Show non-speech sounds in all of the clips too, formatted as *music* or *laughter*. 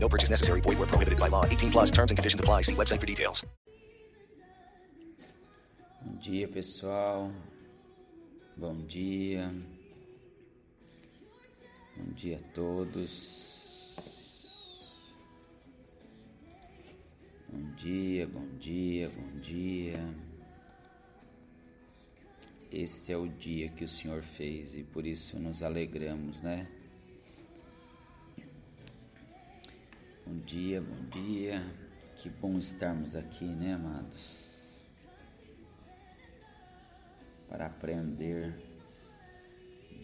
No purchase necessary. Void where prohibited by law. 18 plus terms and conditions apply. See website for details. Bom dia, pessoal. Bom dia. Bom dia a todos. Bom dia, bom dia, bom dia. Este é o dia que o Senhor fez e por isso nos alegramos, né? Bom dia, bom dia. Que bom estarmos aqui, né, amados? Para aprender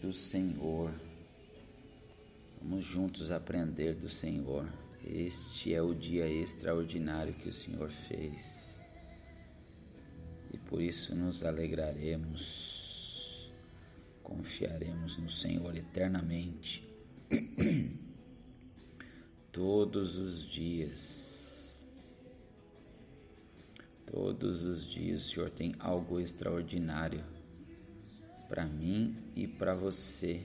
do Senhor. Vamos juntos aprender do Senhor. Este é o dia extraordinário que o Senhor fez. E por isso nos alegraremos, confiaremos no Senhor eternamente, *clears throat* todos os dias. Todos os dias o Senhor tem algo extraordinário para mim e para você.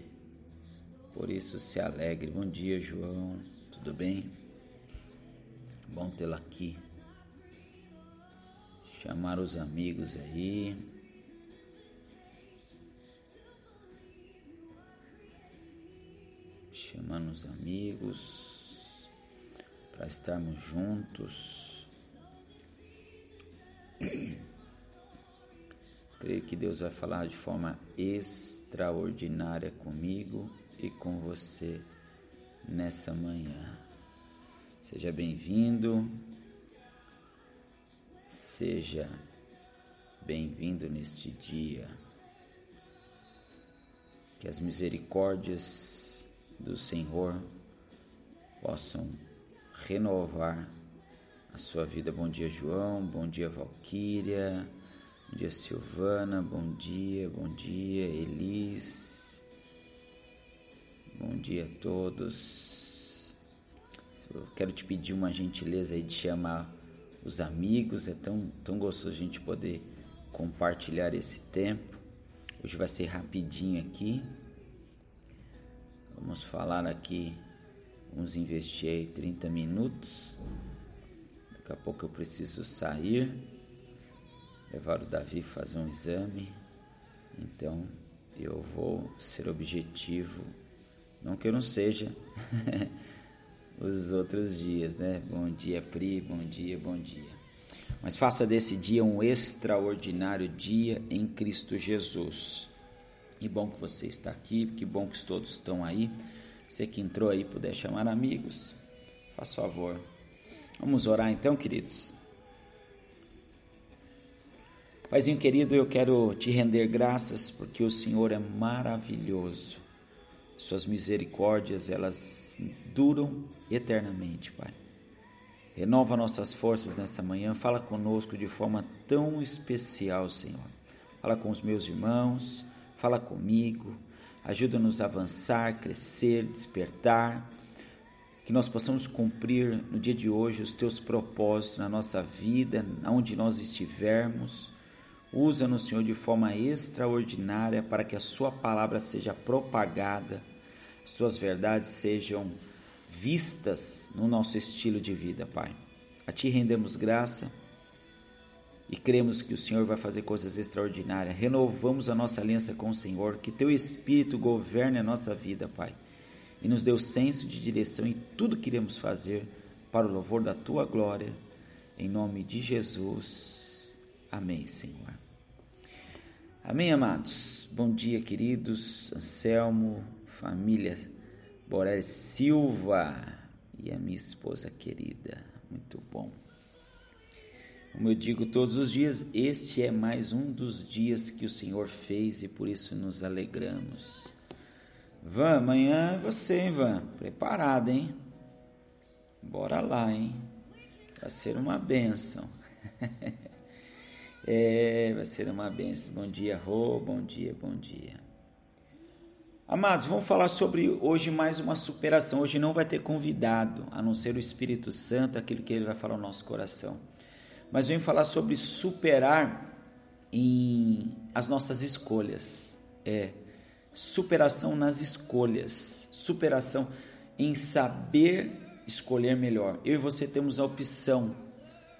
Por isso se alegre. Bom dia, João. Tudo bem? Bom tê-lo aqui. Chamar os amigos aí. Chamando os amigos para estarmos juntos. *clears throat* Creio que Deus vai falar de forma extraordinária comigo e com você nessa manhã. Seja bem-vindo, seja bem-vindo neste dia. Que as misericórdias do Senhor possam renovar a sua vida. Bom dia, João. Bom dia, Valquíria. Bom dia, Silvana. Bom dia, bom dia, Elis. Bom dia a todos. Eu quero te pedir uma gentileza aí de chamar os amigos. É tão, tão gostoso a gente poder compartilhar esse tempo. Hoje vai ser rapidinho aqui. Vamos falar aqui. Vamos investir aí 30 minutos. Daqui a pouco eu preciso sair. Levar o Davi fazer um exame. Então eu vou ser objetivo. Não que eu não seja. *laughs* os outros dias, né? Bom dia, Pri, bom dia, bom dia. Mas faça desse dia um extraordinário dia em Cristo Jesus. Que bom que você está aqui, que bom que todos estão aí. Você que entrou aí, puder chamar amigos, faz favor. Vamos orar então, queridos. Paizinho querido, eu quero te render graças porque o Senhor é maravilhoso. Suas misericórdias, elas duram eternamente, Pai. Renova nossas forças nessa manhã, fala conosco de forma tão especial, Senhor. Fala com os meus irmãos, fala comigo, ajuda-nos a avançar, crescer, despertar, que nós possamos cumprir no dia de hoje os teus propósitos na nossa vida, onde nós estivermos. Usa-nos, Senhor, de forma extraordinária para que a Sua palavra seja propagada, as Tuas verdades sejam vistas no nosso estilo de vida, Pai. A Ti rendemos graça e cremos que o Senhor vai fazer coisas extraordinárias. Renovamos a nossa aliança com o Senhor, que Teu Espírito governe a nossa vida, Pai, e nos dê o senso de direção em tudo que iremos fazer para o louvor da Tua glória. Em nome de Jesus. Amém, Senhor. Amém, amados. Bom dia, queridos. Anselmo, família Borel Silva e a minha esposa querida. Muito bom. Como eu digo todos os dias, este é mais um dos dias que o Senhor fez e por isso nos alegramos. Van, amanhã é você, Van? Preparado, hein? Bora lá, hein? Vai ser uma bênção. *laughs* é, vai ser uma benção. Bom dia, Rô. Bom dia, bom dia. Amados, vamos falar sobre hoje mais uma superação. Hoje não vai ter convidado, a não ser o Espírito Santo, aquilo que ele vai falar no nosso coração. Mas vem falar sobre superar em as nossas escolhas. É superação nas escolhas, superação em saber escolher melhor. Eu e você temos a opção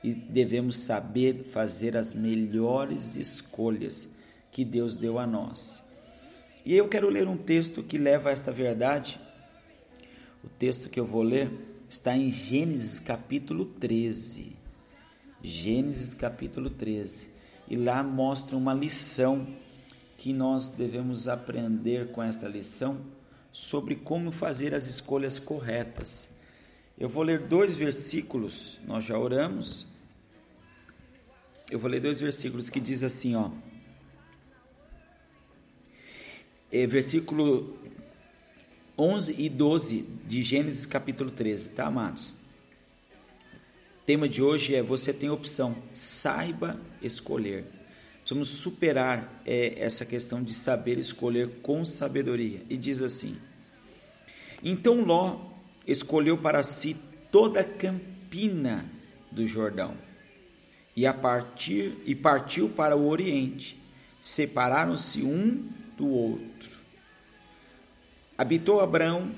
e devemos saber fazer as melhores escolhas que Deus deu a nós. E eu quero ler um texto que leva a esta verdade. O texto que eu vou ler está em Gênesis capítulo 13. Gênesis capítulo 13. E lá mostra uma lição que nós devemos aprender com esta lição sobre como fazer as escolhas corretas. Eu vou ler dois versículos, nós já oramos. Eu vou ler dois versículos que diz assim, ó. É, versículo 11 e 12 de Gênesis capítulo 13, tá, amados? Tema de hoje é você tem opção, saiba escolher. Precisamos superar é, essa questão de saber escolher com sabedoria. E diz assim: Então Ló escolheu para si toda a campina do Jordão e a partir e partiu para o oriente. Separaram-se um do outro. Habitou Abrão,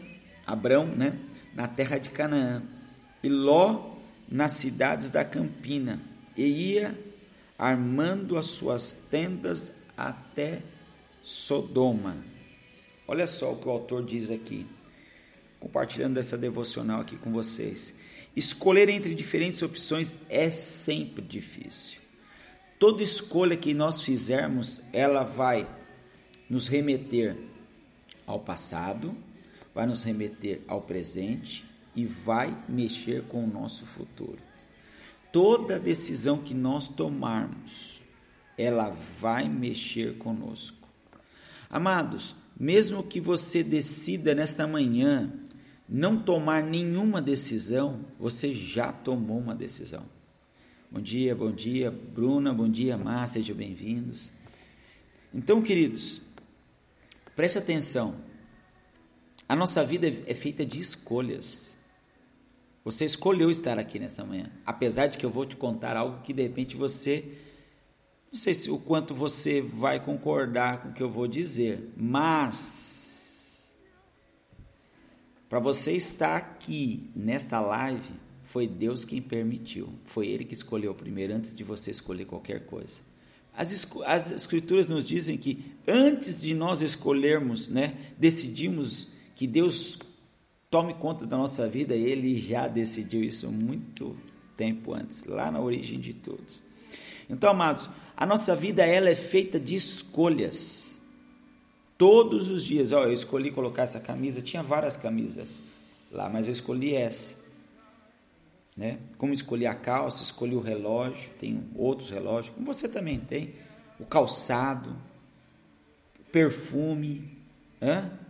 Abrão, né, na terra de Canaã, e Ló nas cidades da campina, e ia armando as suas tendas até Sodoma. Olha só o que o autor diz aqui compartilhando essa devocional aqui com vocês. Escolher entre diferentes opções é sempre difícil. Toda escolha que nós fizermos, ela vai nos remeter ao passado, vai nos remeter ao presente e vai mexer com o nosso futuro. Toda decisão que nós tomarmos, ela vai mexer conosco. Amados, mesmo que você decida nesta manhã não tomar nenhuma decisão, você já tomou uma decisão. Bom dia, bom dia, Bruna, bom dia, Márcia, sejam bem-vindos. Então, queridos, preste atenção. A nossa vida é feita de escolhas. Você escolheu estar aqui nessa manhã, apesar de que eu vou te contar algo que de repente você não sei se o quanto você vai concordar com o que eu vou dizer, mas para você estar aqui nesta live, foi Deus quem permitiu. Foi Ele que escolheu primeiro, antes de você escolher qualquer coisa. As, as escrituras nos dizem que antes de nós escolhermos, né, decidimos que Deus tome conta da nossa vida, Ele já decidiu isso muito tempo antes, lá na origem de todos. Então, amados, a nossa vida ela é feita de escolhas. Todos os dias, ó, eu escolhi colocar essa camisa, tinha várias camisas lá, mas eu escolhi essa. Né? Como escolhi a calça, escolhi o relógio, tem outros relógios, como você também tem, o calçado, perfume, hein?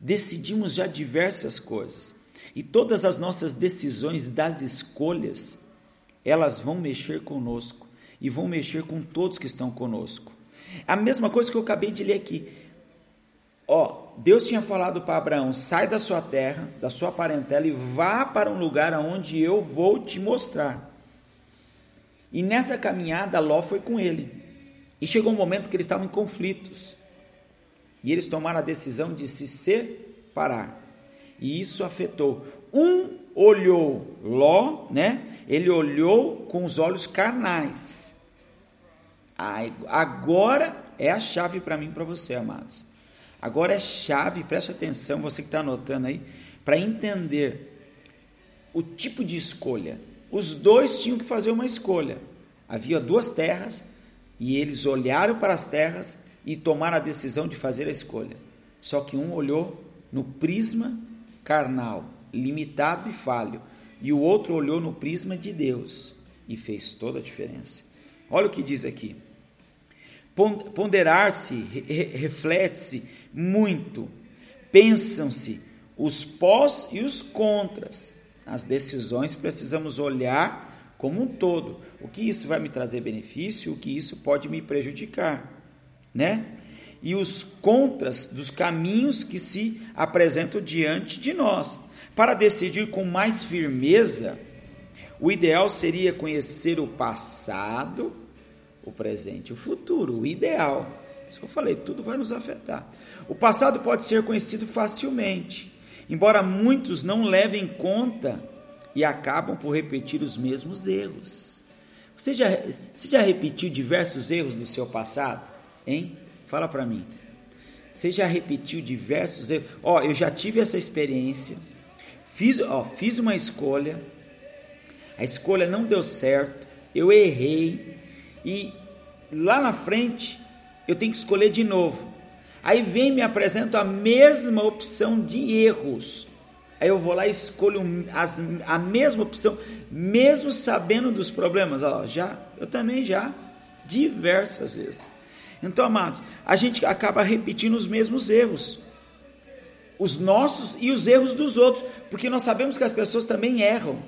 Decidimos já diversas coisas. E todas as nossas decisões das escolhas, elas vão mexer conosco e vão mexer com todos que estão conosco. A mesma coisa que eu acabei de ler aqui. Ó, Deus tinha falado para Abraão: sai da sua terra, da sua parentela e vá para um lugar aonde eu vou te mostrar. E nessa caminhada, Ló foi com ele. E chegou um momento que eles estavam em conflitos. E eles tomaram a decisão de se separar. E isso afetou. Um olhou Ló, né? Ele olhou com os olhos carnais. Agora é a chave para mim para você, amados. Agora é chave, preste atenção, você que está anotando aí, para entender o tipo de escolha. Os dois tinham que fazer uma escolha. Havia duas terras e eles olharam para as terras e tomaram a decisão de fazer a escolha. Só que um olhou no prisma carnal, limitado e falho, e o outro olhou no prisma de Deus e fez toda a diferença. Olha o que diz aqui. Ponderar-se, reflete-se muito. Pensam-se os pós e os contras. As decisões precisamos olhar como um todo. O que isso vai me trazer benefício, o que isso pode me prejudicar, né? E os contras dos caminhos que se apresentam diante de nós. Para decidir com mais firmeza, o ideal seria conhecer o passado, o presente e o futuro, o ideal. Isso que eu falei, tudo vai nos afetar. O passado pode ser conhecido facilmente, embora muitos não levem em conta e acabam por repetir os mesmos erros. Você já, você já repetiu diversos erros do seu passado? Hein? Fala para mim. Você já repetiu diversos erros? Ó, eu já tive essa experiência. Fiz, ó, fiz uma escolha. A escolha não deu certo. Eu errei. E lá na frente eu tenho que escolher de novo. Aí vem e me apresenta a mesma opção de erros. Aí eu vou lá e escolho as, a mesma opção, mesmo sabendo dos problemas. Lá, já, eu também já, diversas vezes. Então, amados, a gente acaba repetindo os mesmos erros. Os nossos e os erros dos outros. Porque nós sabemos que as pessoas também erram.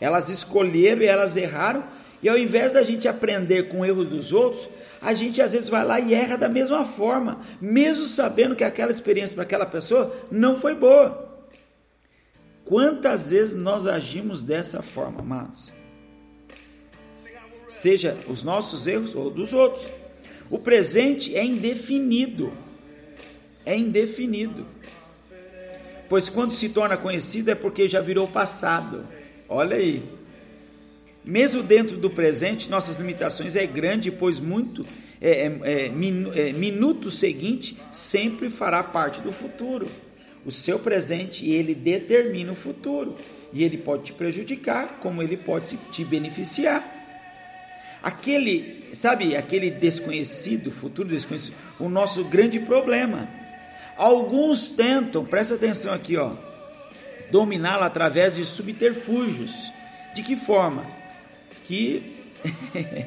Elas escolheram e elas erraram. E ao invés da gente aprender com erros dos outros, a gente às vezes vai lá e erra da mesma forma, mesmo sabendo que aquela experiência para aquela pessoa não foi boa. Quantas vezes nós agimos dessa forma, amados? Seja os nossos erros ou dos outros. O presente é indefinido. É indefinido. Pois quando se torna conhecido é porque já virou passado. Olha aí. Mesmo dentro do presente, nossas limitações é grande, pois muito é, é, é, é minuto seguinte sempre fará parte do futuro o seu presente ele determina o futuro. E ele pode te prejudicar, como ele pode te beneficiar. Aquele, sabe, aquele desconhecido, futuro desconhecido, o nosso grande problema. Alguns tentam, presta atenção aqui, ó, dominá-lo através de subterfúgios. De que forma? Que *laughs*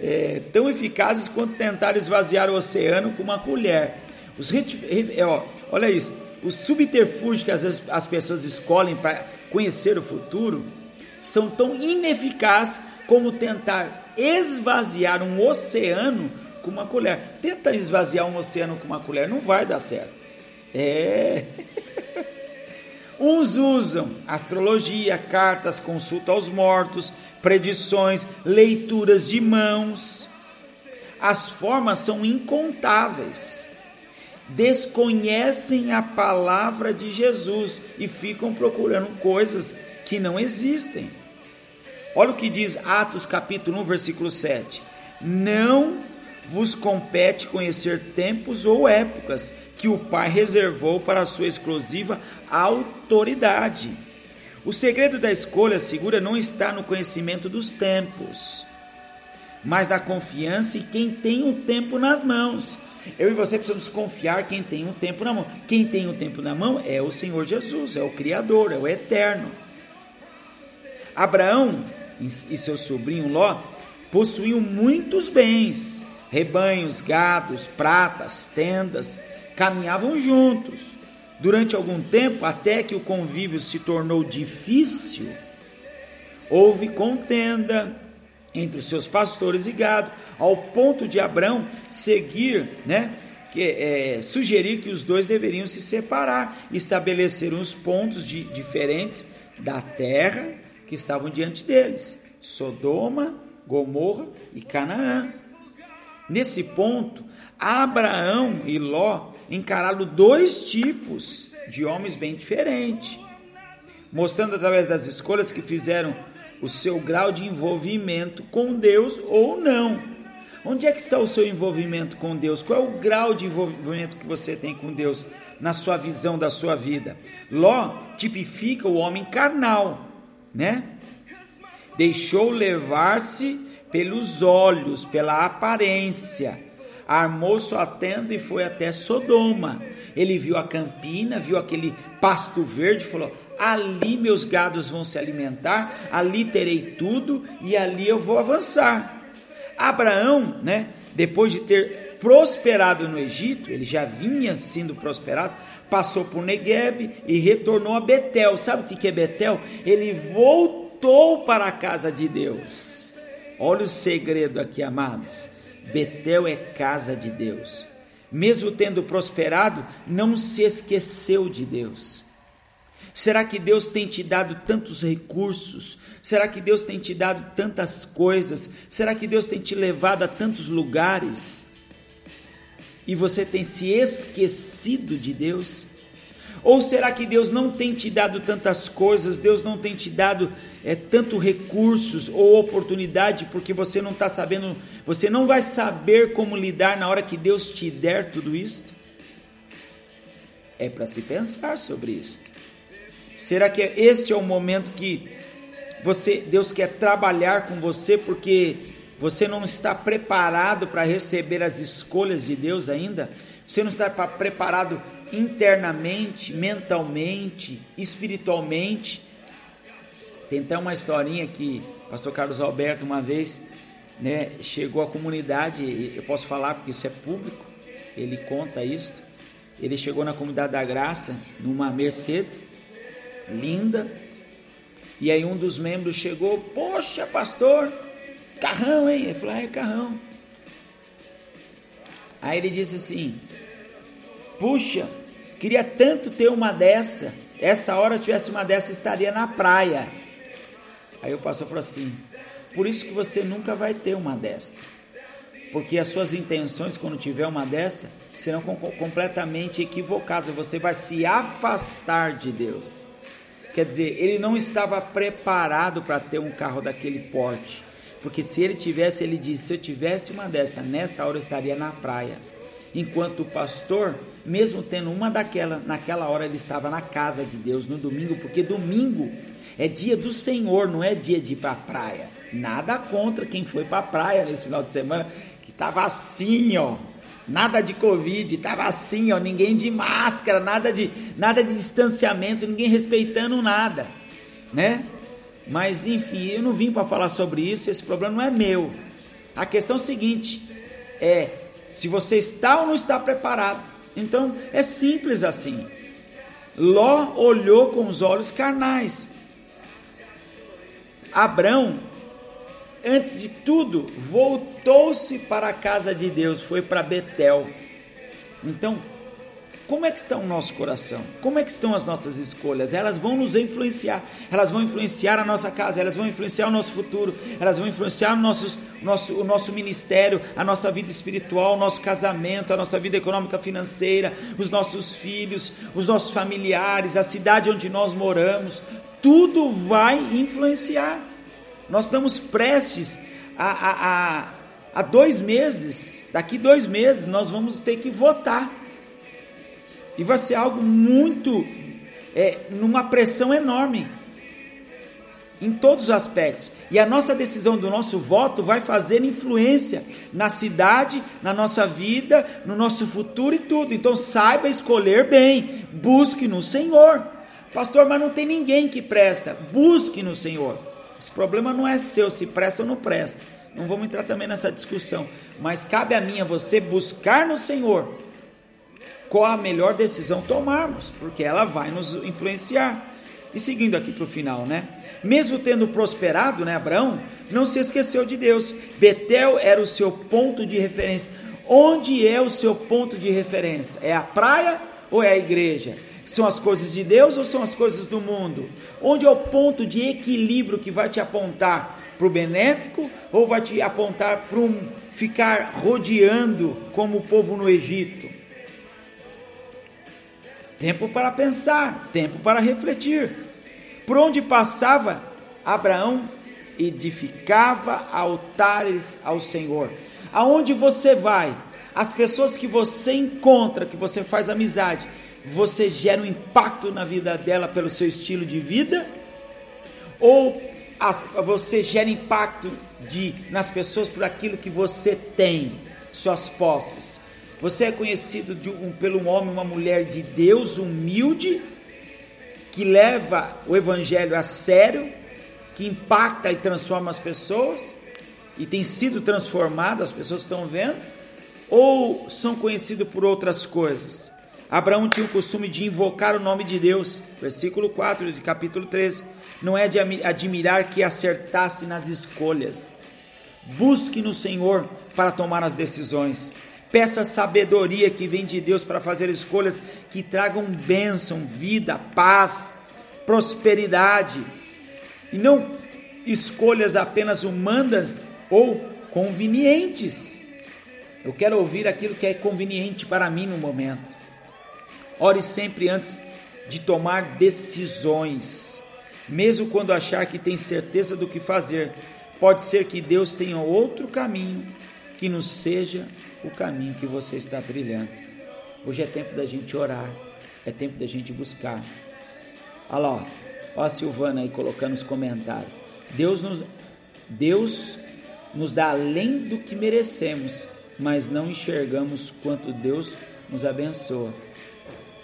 é, tão eficazes quanto tentar esvaziar o oceano com uma colher. Os, é, ó, olha isso os subterfúgios que às vezes as pessoas escolhem para conhecer o futuro são tão ineficazes como tentar esvaziar um oceano com uma colher. Tenta esvaziar um oceano com uma colher, não vai dar certo. É. *laughs* Uns usam astrologia, cartas, consulta aos mortos, predições, leituras de mãos. As formas são incontáveis desconhecem a palavra de Jesus e ficam procurando coisas que não existem. Olha o que diz Atos capítulo 1, versículo 7. Não vos compete conhecer tempos ou épocas que o Pai reservou para a sua exclusiva autoridade. O segredo da escolha segura não está no conhecimento dos tempos, mas na confiança em quem tem o tempo nas mãos. Eu e você precisamos confiar quem tem o tempo na mão. Quem tem o tempo na mão é o Senhor Jesus, é o Criador, é o Eterno. Abraão e seu sobrinho Ló possuíam muitos bens, rebanhos, gados, pratas, tendas, caminhavam juntos. Durante algum tempo, até que o convívio se tornou difícil, houve contenda entre os seus pastores e gado, ao ponto de Abraão seguir, né? Que, é, sugerir que os dois deveriam se separar, estabelecer uns pontos de, diferentes da terra que estavam diante deles: Sodoma, Gomorra e Canaã. Nesse ponto, Abraão e Ló encararam dois tipos de homens bem diferentes, mostrando através das escolhas que fizeram o seu grau de envolvimento com Deus ou não. Onde é que está o seu envolvimento com Deus? Qual é o grau de envolvimento que você tem com Deus na sua visão da sua vida? Ló tipifica o homem carnal, né? Deixou levar-se pelos olhos, pela aparência. Armou sua tenda e foi até Sodoma. Ele viu a campina, viu aquele pasto verde, falou: ali meus gados vão se alimentar, ali terei tudo e ali eu vou avançar. Abraão, né, depois de ter prosperado no Egito, ele já vinha sendo prosperado, passou por Negueb e retornou a Betel. Sabe o que é Betel? Ele voltou para a casa de Deus. Olha o segredo aqui, amados. Betel é casa de Deus. Mesmo tendo prosperado, não se esqueceu de Deus. Será que Deus tem te dado tantos recursos? Será que Deus tem te dado tantas coisas? Será que Deus tem te levado a tantos lugares? E você tem se esquecido de Deus? Ou será que Deus não tem te dado tantas coisas, Deus não tem te dado é, tanto recursos ou oportunidade porque você não está sabendo, você não vai saber como lidar na hora que Deus te der tudo isso? É para se pensar sobre isso. Será que este é o momento que você, Deus quer trabalhar com você porque você não está preparado para receber as escolhas de Deus ainda? Você não está preparado internamente, mentalmente, espiritualmente? Tem até uma historinha que o pastor Carlos Alberto uma vez né, chegou à comunidade, eu posso falar porque isso é público, ele conta isso. Ele chegou na comunidade da graça numa Mercedes linda. E aí um dos membros chegou, poxa, pastor, carrão, hein? Ele falou, ah, é carrão. Aí ele disse assim, puxa, queria tanto ter uma dessa. Essa hora eu tivesse uma dessa, estaria na praia. Aí o pastor falou assim, por isso que você nunca vai ter uma dessa. Porque as suas intenções, quando tiver uma dessa, serão completamente equivocadas. Você vai se afastar de Deus. Quer dizer, ele não estava preparado para ter um carro daquele porte. Porque se ele tivesse, ele disse: se eu tivesse uma dessa, nessa hora eu estaria na praia. Enquanto o pastor, mesmo tendo uma daquela, naquela hora ele estava na casa de Deus no domingo, porque domingo é dia do Senhor, não é dia de ir para a praia. Nada contra quem foi para a praia nesse final de semana, que estava assim, ó, Nada de Covid, estava assim, ó, ninguém de máscara, nada de, nada de distanciamento, ninguém respeitando nada, né? Mas enfim, eu não vim para falar sobre isso, esse problema não é meu. A questão é seguinte: é se você está ou não está preparado. Então é simples assim. Ló olhou com os olhos carnais. Abrão antes de tudo, voltou-se para a casa de Deus, foi para Betel. Então, como é que está o nosso coração? Como é que estão as nossas escolhas? Elas vão nos influenciar, elas vão influenciar a nossa casa, elas vão influenciar o nosso futuro, elas vão influenciar o nosso, nosso, o nosso ministério, a nossa vida espiritual, o nosso casamento, a nossa vida econômica financeira, os nossos filhos, os nossos familiares, a cidade onde nós moramos, tudo vai influenciar. Nós estamos prestes a, a, a, a dois meses, daqui dois meses, nós vamos ter que votar. E vai ser algo muito, é, numa pressão enorme, em todos os aspectos. E a nossa decisão do nosso voto vai fazer influência na cidade, na nossa vida, no nosso futuro e tudo. Então saiba escolher bem, busque no Senhor. Pastor, mas não tem ninguém que presta. Busque no Senhor. Esse problema não é seu, se presta ou não presta. Não vamos entrar também nessa discussão. Mas cabe a mim, a você, buscar no Senhor qual a melhor decisão tomarmos, porque ela vai nos influenciar. E seguindo aqui para o final, né? Mesmo tendo prosperado, né, Abraão, não se esqueceu de Deus. Betel era o seu ponto de referência. Onde é o seu ponto de referência? É a praia ou é a igreja? São as coisas de Deus ou são as coisas do mundo? Onde é o ponto de equilíbrio que vai te apontar para o benéfico ou vai te apontar para um ficar rodeando como o povo no Egito? Tempo para pensar, tempo para refletir. Por onde passava, Abraão edificava altares ao Senhor. Aonde você vai, as pessoas que você encontra, que você faz amizade, você gera um impacto na vida dela pelo seu estilo de vida? Ou as, você gera impacto de, nas pessoas por aquilo que você tem, suas posses? Você é conhecido de um, pelo um homem, uma mulher de Deus, humilde, que leva o evangelho a sério, que impacta e transforma as pessoas e tem sido transformado, as pessoas estão vendo? Ou são conhecidos por outras coisas? Abraão tinha o costume de invocar o nome de Deus. Versículo 4 de capítulo 13. Não é de admirar que acertasse nas escolhas. Busque no Senhor para tomar as decisões. Peça sabedoria que vem de Deus para fazer escolhas que tragam bênção, vida, paz, prosperidade. E não escolhas apenas humanas ou convenientes. Eu quero ouvir aquilo que é conveniente para mim no momento. Ore sempre antes de tomar decisões, mesmo quando achar que tem certeza do que fazer. Pode ser que Deus tenha outro caminho que não seja o caminho que você está trilhando. Hoje é tempo da gente orar, é tempo da gente buscar. Olha lá, ó, a Silvana aí colocando os comentários. Deus nos, Deus nos dá além do que merecemos, mas não enxergamos quanto Deus nos abençoa.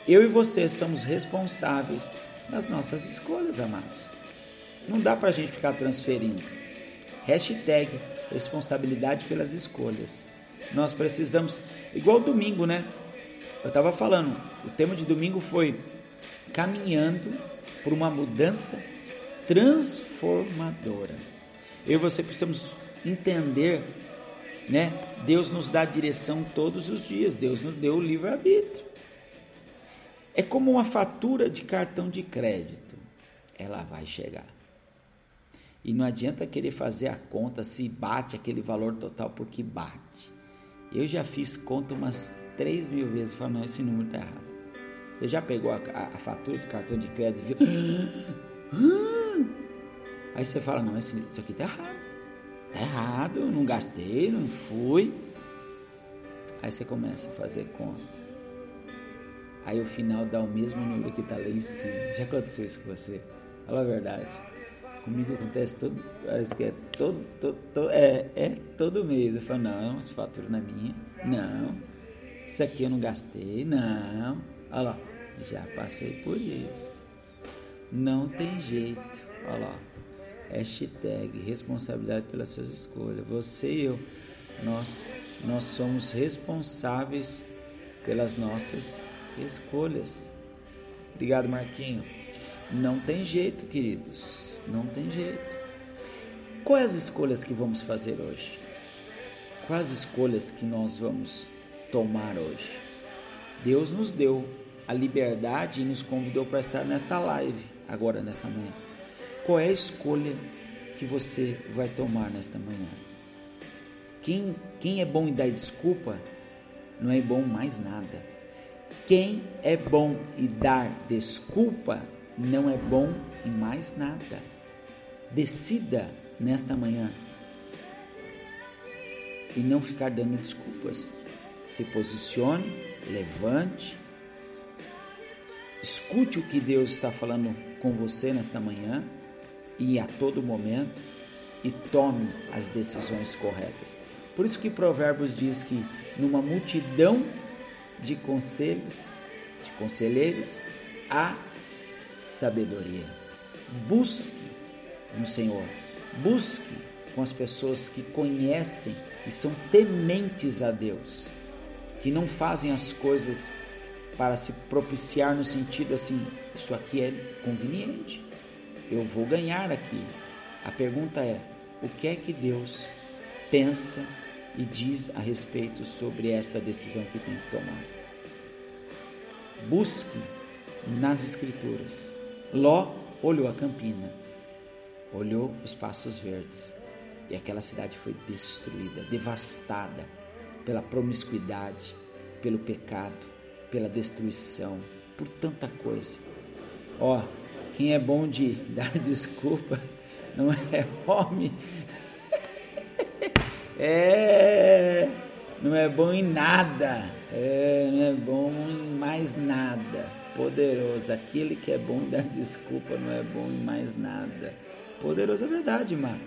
Eu e você somos responsáveis das nossas escolhas, amados. Não dá para a gente ficar transferindo. Hashtag responsabilidade pelas escolhas. Nós precisamos, igual domingo, né? Eu estava falando, o tema de domingo foi caminhando por uma mudança transformadora. Eu e você precisamos entender, né? Deus nos dá direção todos os dias, Deus nos deu o livre-arbítrio. É como uma fatura de cartão de crédito, ela vai chegar. E não adianta querer fazer a conta se bate aquele valor total, porque bate. Eu já fiz conta umas 3 mil vezes falo, não, esse número está errado. Você já pegou a, a, a, fatura do cartão de crédito e viu? *gasps* Aí você fala, não, esse, isso aqui está errado. Está errado, não gastei, não fui. Aí você começa a fazer conta. Aí o final dá o mesmo número que está lá em cima. Já aconteceu isso com você? Fala a verdade. Comigo acontece todo, parece que é todo, todo, todo é, é todo mês. Eu falo, não, essa fatura não é minha. Não, isso aqui eu não gastei. Não. Olha lá, já passei por isso. Não tem jeito. Olha lá. Hashtag responsabilidade pelas suas escolhas. Você e eu, nós, nós somos responsáveis pelas nossas escolhas. Obrigado, Marquinho. Não tem jeito, queridos. Não tem jeito. Quais as escolhas que vamos fazer hoje? Quais as escolhas que nós vamos tomar hoje? Deus nos deu a liberdade e nos convidou para estar nesta live, agora nesta manhã. Qual é a escolha que você vai tomar nesta manhã? Quem, quem é bom em dar desculpa, não é bom mais nada. Quem é bom em dar desculpa, não é bom em mais nada. Decida nesta manhã e não ficar dando desculpas. Se posicione, levante, escute o que Deus está falando com você nesta manhã e a todo momento e tome as decisões corretas. Por isso que Provérbios diz que numa multidão de conselhos, de conselheiros, há sabedoria. Busque no Senhor. Busque com as pessoas que conhecem e são tementes a Deus, que não fazem as coisas para se propiciar no sentido assim, isso aqui é conveniente, eu vou ganhar aqui. A pergunta é: o que é que Deus pensa e diz a respeito sobre esta decisão que tem que tomar? Busque nas Escrituras. Ló olhou a campina olhou os passos verdes e aquela cidade foi destruída, devastada pela promiscuidade, pelo pecado, pela destruição, por tanta coisa. Ó, quem é bom de *laughs* dar desculpa não é homem, *laughs* é, não é bom em nada, é, não é bom em mais nada. Poderoso, aquele que é bom *laughs* em dar desculpa não é bom em mais nada. Poderoso é verdade, mano.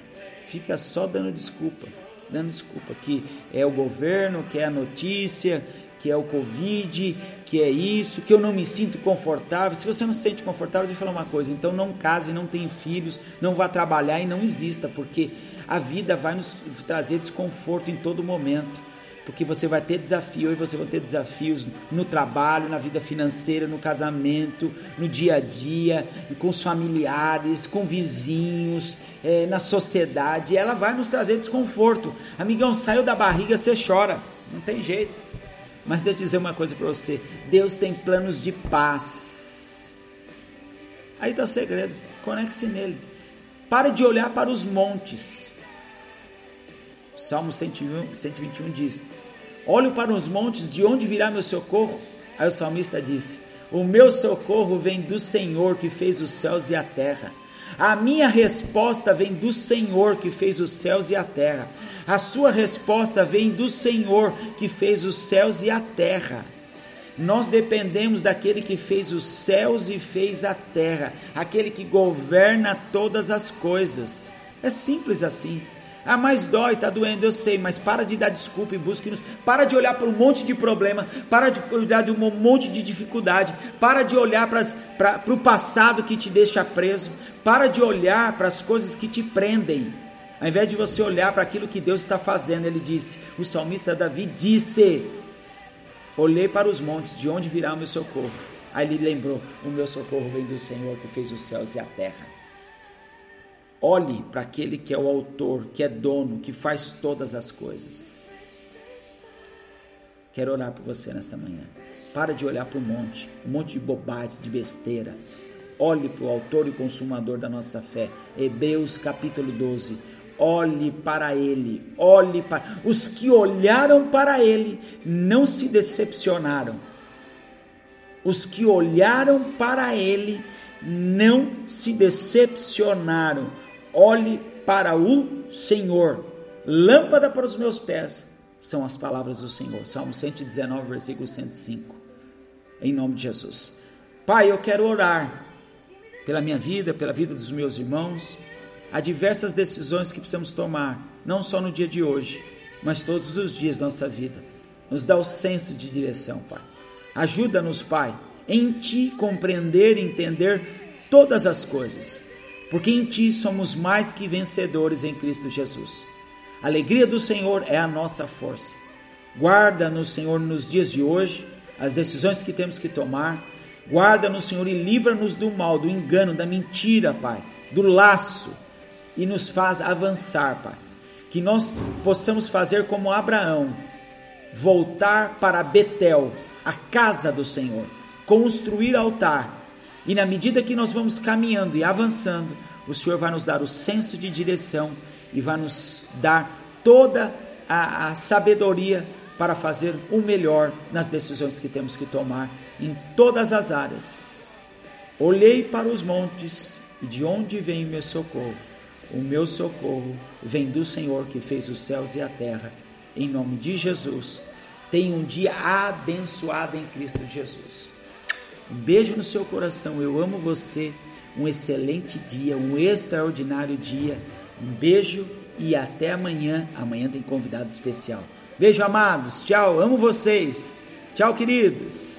Fica só dando desculpa, dando desculpa que é o governo, que é a notícia, que é o Covid, que é isso, que eu não me sinto confortável. Se você não se sente confortável, deixa eu falar uma coisa. Então não case, não tenha filhos, não vá trabalhar e não exista, porque a vida vai nos trazer desconforto em todo momento. Porque você vai ter desafio e você vai ter desafios no trabalho, na vida financeira, no casamento, no dia a dia, com os familiares, com vizinhos, é, na sociedade. Ela vai nos trazer desconforto. Amigão, saiu da barriga, você chora, não tem jeito. Mas deixa eu dizer uma coisa para você: Deus tem planos de paz. Aí está o segredo, conecte-se nele. Pare de olhar para os montes. Salmo 101, 121 diz: Olho para os montes, de onde virá meu socorro? Aí o salmista disse: O meu socorro vem do Senhor que fez os céus e a terra. A minha resposta vem do Senhor que fez os céus e a terra. A sua resposta vem do Senhor que fez os céus e a terra. Nós dependemos daquele que fez os céus e fez a terra, aquele que governa todas as coisas. É simples assim. Ah, mas dói, tá doendo, eu sei, mas para de dar desculpa e busque-nos. Para de olhar para um monte de problema, para de olhar de um monte de dificuldade, para de olhar para o passado que te deixa preso, para de olhar para as coisas que te prendem. Ao invés de você olhar para aquilo que Deus está fazendo, ele disse, o salmista Davi disse: Olhei para os montes, de onde virá o meu socorro? Aí ele lembrou: O meu socorro vem do Senhor que fez os céus e a terra. Olhe para aquele que é o autor, que é dono, que faz todas as coisas. Quero orar por você nesta manhã. Para de olhar para o monte, um monte de bobagem, de besteira. Olhe para o autor e consumador da nossa fé. Hebreus capítulo 12. Olhe para ele, olhe para. Os que olharam para ele não se decepcionaram. Os que olharam para ele não se decepcionaram Olhe para o Senhor. Lâmpada para os meus pés são as palavras do Senhor. Salmo 119, versículo 105. Em nome de Jesus. Pai, eu quero orar pela minha vida, pela vida dos meus irmãos. Há diversas decisões que precisamos tomar, não só no dia de hoje, mas todos os dias da nossa vida. Nos dá o senso de direção, Pai. Ajuda-nos, Pai, em Ti compreender e entender todas as coisas porque em ti somos mais que vencedores em Cristo Jesus. A alegria do Senhor é a nossa força. Guarda-nos, Senhor, nos dias de hoje, as decisões que temos que tomar. Guarda-nos, Senhor, e livra-nos do mal, do engano, da mentira, Pai, do laço, e nos faz avançar, Pai. Que nós possamos fazer como Abraão, voltar para Betel, a casa do Senhor, construir altar e na medida que nós vamos caminhando e avançando, o Senhor vai nos dar o senso de direção e vai nos dar toda a, a sabedoria para fazer o melhor nas decisões que temos que tomar em todas as áreas. Olhei para os montes e de onde vem o meu socorro? O meu socorro vem do Senhor que fez os céus e a terra. Em nome de Jesus, tenha um dia abençoado em Cristo Jesus. Um beijo no seu coração. Eu amo você. Um excelente dia, um extraordinário dia. Um beijo e até amanhã. Amanhã tem convidado especial. Beijo, amados. Tchau. Amo vocês. Tchau, queridos.